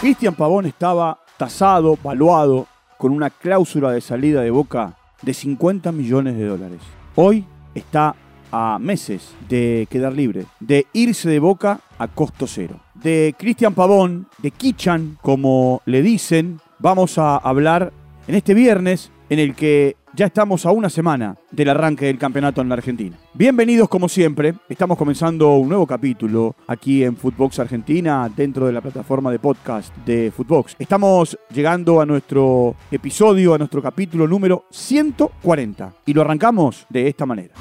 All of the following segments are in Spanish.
Cristian Pavón estaba tasado, valuado, con una cláusula de salida de Boca de 50 millones de dólares. Hoy está a meses de quedar libre, de irse de Boca a costo cero. De Cristian Pavón, de Kichan, como le dicen, vamos a hablar en este viernes en el que ya estamos a una semana del arranque del campeonato en la Argentina. Bienvenidos como siempre, estamos comenzando un nuevo capítulo aquí en Footbox Argentina dentro de la plataforma de podcast de Footbox. Estamos llegando a nuestro episodio, a nuestro capítulo número 140 y lo arrancamos de esta manera.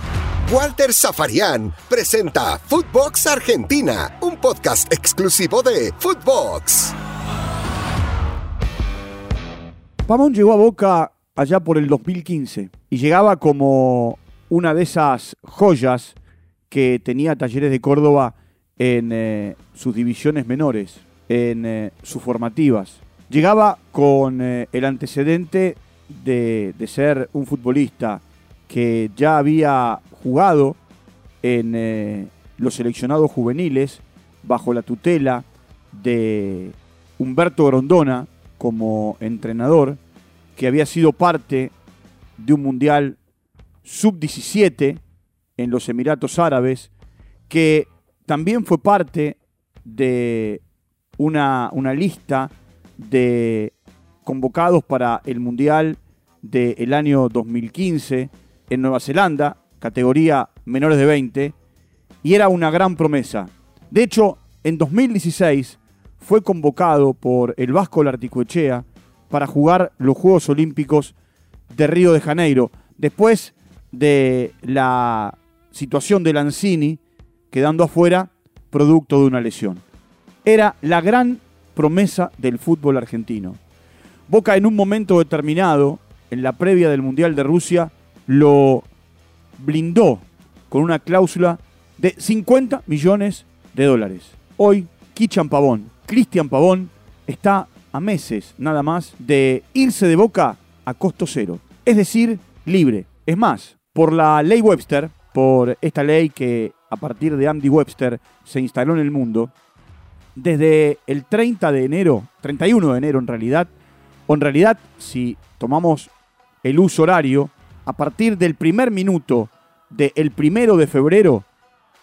Walter Zafarian presenta Footbox Argentina, un podcast exclusivo de Footbox. Pamón llegó a Boca allá por el 2015 y llegaba como una de esas joyas que tenía Talleres de Córdoba en eh, sus divisiones menores, en eh, sus formativas. Llegaba con eh, el antecedente de, de, ser un futbolista que ya había jugado en los seleccionados juveniles bajo la tutela de Humberto Grondona como entrenador que había sido parte de un mundial sub-17 en los Emiratos Árabes, que también fue parte de una, una lista de convocados para el Mundial del año 2015 en Nueva Zelanda, categoría menores de 20, y era una gran promesa. De hecho, en 2016 fue convocado por el Vasco Larticoechea para jugar los Juegos Olímpicos de Río de Janeiro. Después de la situación de Lanzini quedando afuera producto de una lesión. Era la gran promesa del fútbol argentino. Boca en un momento determinado, en la previa del Mundial de Rusia, lo blindó con una cláusula de 50 millones de dólares. Hoy, Kichan Pavón, Cristian Pavón, está a meses nada más de irse de Boca a costo cero. Es decir, libre. Es más, por la ley Webster, por esta ley que a partir de Andy Webster se instaló en el mundo, desde el 30 de enero, 31 de enero en realidad, o en realidad si tomamos el uso horario, a partir del primer minuto del primero de febrero,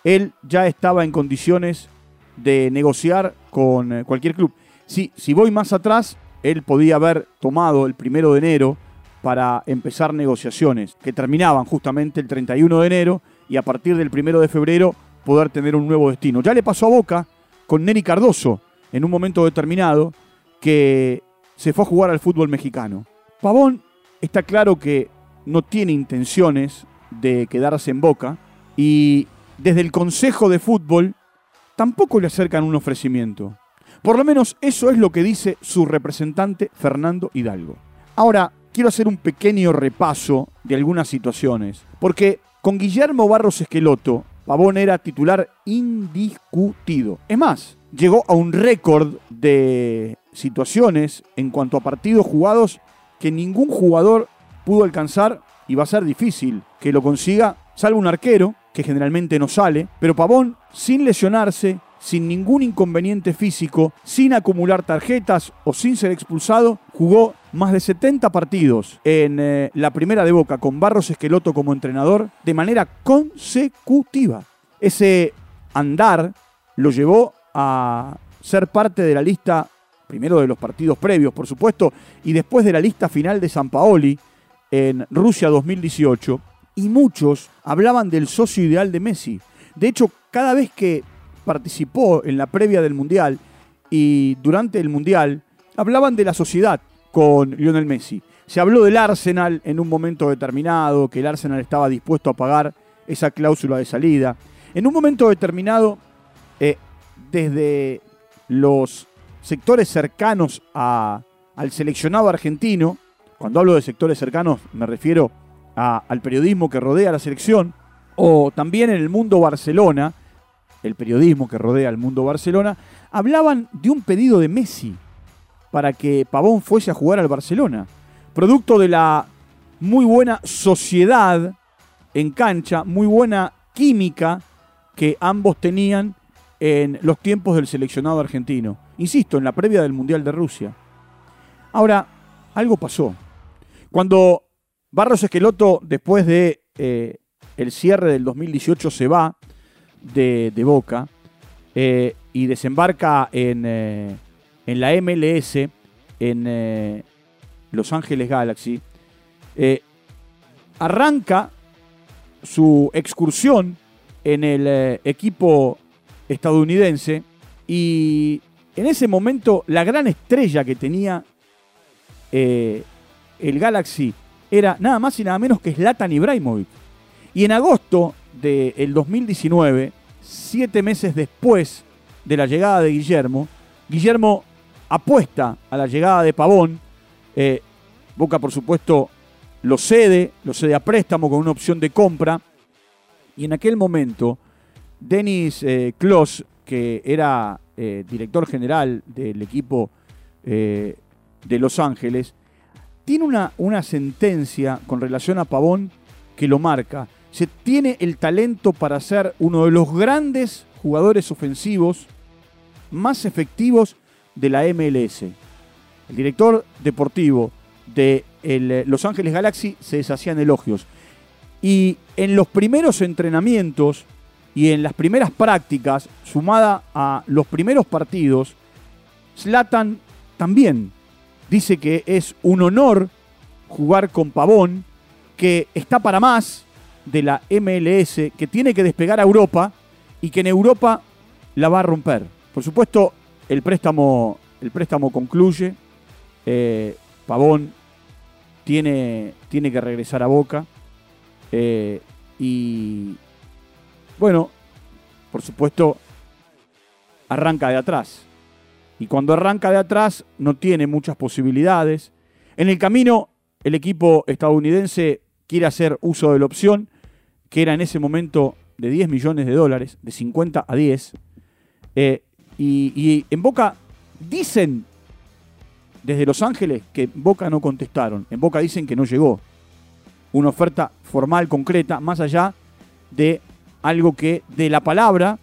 él ya estaba en condiciones de negociar con eh, cualquier club. Si, si voy más atrás, él podía haber tomado el primero de enero para empezar negociaciones que terminaban justamente el 31 de enero y a partir del primero de febrero poder tener un nuevo destino. Ya le pasó a Boca con Neri Cardoso en un momento determinado que se fue a jugar al fútbol mexicano. Pavón está claro que no tiene intenciones de quedarse en Boca y desde el Consejo de Fútbol tampoco le acercan un ofrecimiento. Por lo menos eso es lo que dice su representante Fernando Hidalgo. Ahora, quiero hacer un pequeño repaso de algunas situaciones, porque con Guillermo Barros Esqueloto, Pavón era titular indiscutido. Es más, llegó a un récord de situaciones en cuanto a partidos jugados que ningún jugador pudo alcanzar y va a ser difícil que lo consiga, salvo un arquero, que generalmente no sale, pero Pavón, sin lesionarse, sin ningún inconveniente físico, sin acumular tarjetas o sin ser expulsado, jugó más de 70 partidos en eh, la primera de Boca con Barros Esqueloto como entrenador de manera consecutiva. Ese andar lo llevó a ser parte de la lista, primero de los partidos previos, por supuesto, y después de la lista final de San Paoli en Rusia 2018. Y muchos hablaban del socio ideal de Messi. De hecho, cada vez que participó en la previa del Mundial y durante el Mundial hablaban de la sociedad con Lionel Messi. Se habló del Arsenal en un momento determinado, que el Arsenal estaba dispuesto a pagar esa cláusula de salida. En un momento determinado, eh, desde los sectores cercanos al seleccionado argentino, cuando hablo de sectores cercanos me refiero al periodismo que rodea a la selección, o también en el mundo Barcelona, el periodismo que rodea al mundo Barcelona, hablaban de un pedido de Messi para que Pavón fuese a jugar al Barcelona, producto de la muy buena sociedad en cancha, muy buena química que ambos tenían en los tiempos del seleccionado argentino. Insisto, en la previa del Mundial de Rusia. Ahora, algo pasó. Cuando Barros Esqueloto, después de eh, el cierre del 2018, se va de, Boca eh, y desembarca en, eh, en, la MLS, en Los Ángeles Galaxy, arranca su excursión en el equipo estadounidense y en ese momento la gran estrella que tenía el Galaxy era nada más y nada menos que Zlatan Ibrahimovic. Y en agosto del 2019, siete meses después de la llegada de Guillermo, Guillermo apuesta a la llegada de Pavón. Eh, Boca, por supuesto, lo cede, lo cede a préstamo con una opción de compra. Y en aquel momento, Denis eh, que era eh, director general del equipo eh, de Los Ángeles, tiene una, una sentencia con relación a Pavón que lo marca. Se tiene el talento para ser uno de los grandes jugadores ofensivos más efectivos de la MLS. El director deportivo de eh, Los Ángeles Galaxy se deshacían elogios. Y en los primeros entrenamientos y en las primeras prácticas, sumada a los primeros partidos, Slatan también dice que es un honor jugar con Pavón, que está para más de la MLS, que tiene que despegar a Europa y que en Europa la va a romper. Por supuesto, el préstamo, el préstamo concluye. Eh, Pavón tiene, tiene que regresar a Boca. Eh, y bueno, por supuesto, arranca de atrás. Y cuando arranca de atrás no tiene muchas posibilidades. En el camino, el equipo estadounidense quiere hacer uso de la opción, que era en ese momento de 10 millones de dólares, de 50 a 10. Eh, y, en Boca dicen desde Los Ángeles que en Boca no contestaron. En Boca dicen que no llegó una oferta formal, concreta, más allá de algo que de la palabra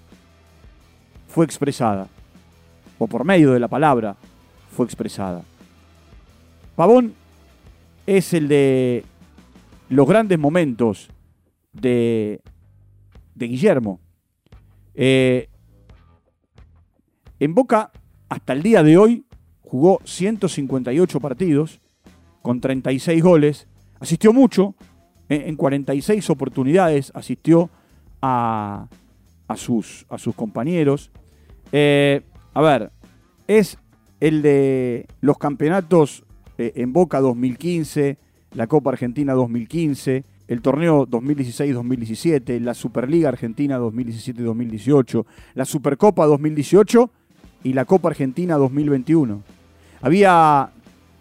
fue expresada o por medio de la palabra, fue expresada. Pavón es el de los grandes momentos de, de Guillermo. Eh, en Boca, hasta el día de hoy, jugó 158 partidos con 36 goles. Asistió mucho, eh, en 46 oportunidades asistió a, a, sus, a sus compañeros. Eh, a ver, es el de los campeonatos en Boca 2015, la Copa Argentina 2015, el torneo 2016-2017, la Superliga Argentina 2017-2018, la Supercopa 2018 y la Copa Argentina 2021. Había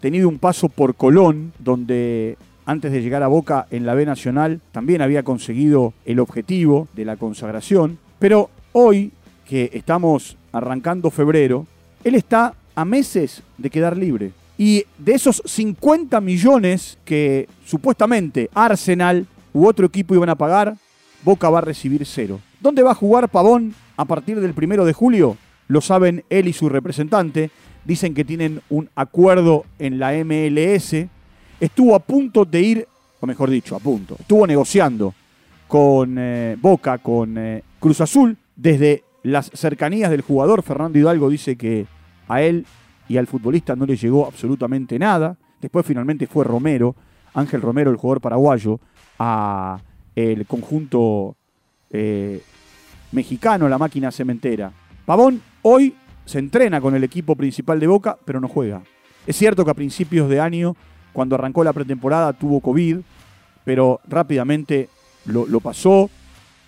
tenido un paso por Colón, donde antes de llegar a Boca en la B Nacional también había conseguido el objetivo de la consagración, pero hoy que estamos arrancando febrero, él está a meses de quedar libre. Y de esos 50 millones que supuestamente Arsenal u otro equipo iban a pagar, Boca va a recibir cero. ¿Dónde va a jugar Pavón a partir del primero de julio? Lo saben él y su representante. Dicen que tienen un acuerdo en la MLS. Estuvo a punto de ir, o mejor dicho, a punto. Estuvo negociando con eh, Boca, con eh, Cruz Azul, desde las cercanías del jugador. Fernando Hidalgo dice que a él y al futbolista no le llegó absolutamente nada. Después finalmente fue Romero, Ángel Romero, el jugador paraguayo, a el conjunto eh, mexicano, la máquina cementera. Pavón hoy se entrena con el equipo principal de Boca, pero no juega. Es cierto que a principios de año, cuando arrancó la pretemporada, tuvo COVID, pero rápidamente lo, lo pasó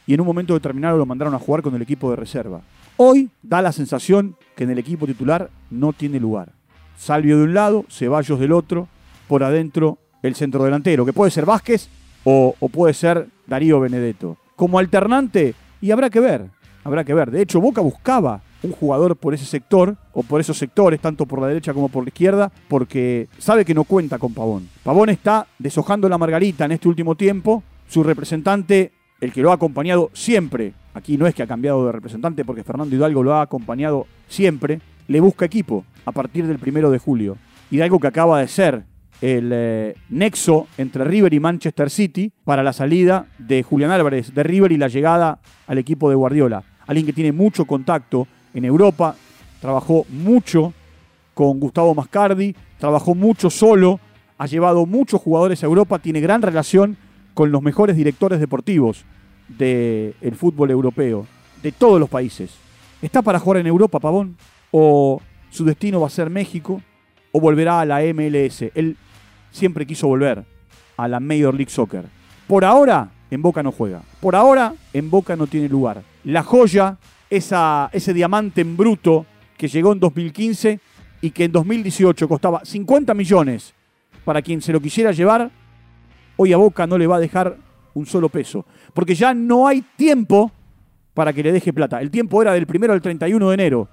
y en un momento determinado lo mandaron a jugar con el equipo de reserva. Hoy da la sensación que en el equipo titular no tiene lugar. Salvio de un lado, Ceballos del otro, por adentro el centro delantero, que puede ser Vázquez o, puede ser Darío Benedetto. Como alternante, y habrá que ver, habrá que ver. De hecho, Boca buscaba un jugador por ese sector, o por esos sectores, tanto por la derecha como por la izquierda, porque sabe que no cuenta con Pavón. Pavón está deshojando la margarita en este último tiempo. Su representante el que lo ha acompañado siempre, aquí no es que ha cambiado de representante porque Fernando Hidalgo lo ha acompañado siempre, le busca equipo a partir del primero de julio. Hidalgo que acaba de ser el eh, nexo entre River y Manchester City para la salida de Julián Álvarez de River y la llegada al equipo de Guardiola. Alguien que tiene mucho contacto en Europa, trabajó mucho con Gustavo Mascardi, trabajó mucho solo, ha llevado muchos jugadores a Europa, tiene gran relación con los mejores directores deportivos del fútbol europeo, de todos los países. ¿Está para jugar en Europa, Pavón? ¿O su destino va a ser México? ¿O volverá a la MLS? Él siempre quiso volver a la Major League Soccer. Por ahora, en Boca no juega. Por ahora, en Boca no tiene lugar. La joya, esa, ese diamante en bruto que llegó en 2015 y que en 2018 costaba 50 millones para quien se lo quisiera llevar, hoy a Boca no le va a dejar un solo peso. Porque ya no hay tiempo para que le deje plata. El tiempo era del primero al 31 de enero.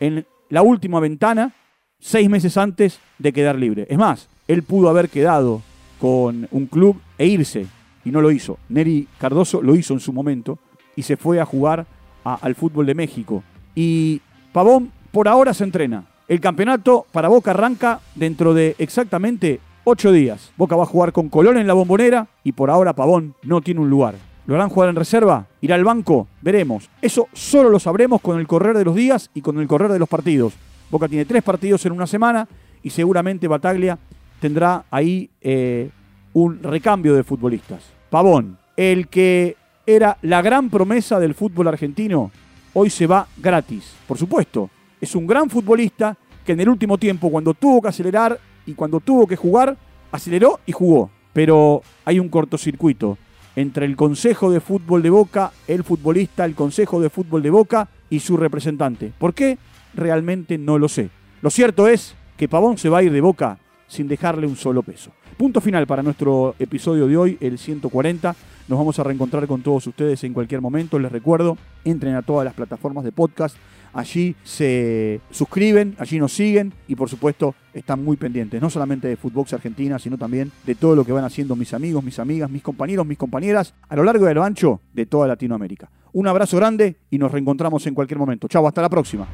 En la última ventana, seis meses antes de quedar libre. Es más, él pudo haber quedado con un club e irse, y no lo hizo. Neri Cardoso lo hizo en su momento y se fue a jugar al fútbol de México. Y Pavón por ahora se entrena. El campeonato para Boca arranca dentro de exactamente ocho días. Boca va a jugar con Colón en la bombonera y por ahora Pavón no tiene un lugar. ¿Lo harán jugar en reserva? ¿Irá al banco? Veremos. Eso solo lo sabremos con el correr de los días y con el correr de los partidos. Boca tiene tres partidos en una semana y seguramente Bataglia tendrá ahí eh, un recambio de futbolistas. Pavón, el que era la gran promesa del fútbol argentino, hoy se va gratis. Por supuesto, es un gran futbolista que en el último tiempo, cuando tuvo que acelerar y cuando tuvo que jugar, aceleró y jugó. Pero hay un cortocircuito entre el Consejo de Fútbol de Boca, el futbolista, el Consejo de Fútbol de Boca y su representante. ¿Por qué? Realmente no lo sé. Lo cierto es que Pavón se va a ir de Boca sin dejarle un solo peso. Punto final para nuestro episodio de hoy, el 140. Nos vamos a reencontrar con todos ustedes en cualquier momento. Les recuerdo, entren a todas las plataformas de podcast. Allí se suscriben, allí nos siguen y por supuesto están muy pendientes, no solamente de Footbox Argentina, sino también de todo lo que van haciendo mis amigos, mis amigas, mis compañeros, mis compañeras a lo largo a lo ancho de toda Latinoamérica. Un abrazo grande y nos reencontramos en cualquier momento. Chau, hasta la próxima.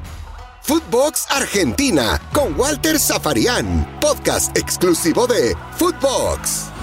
Footbox Argentina con Walter Zafarian, podcast exclusivo de Footbox.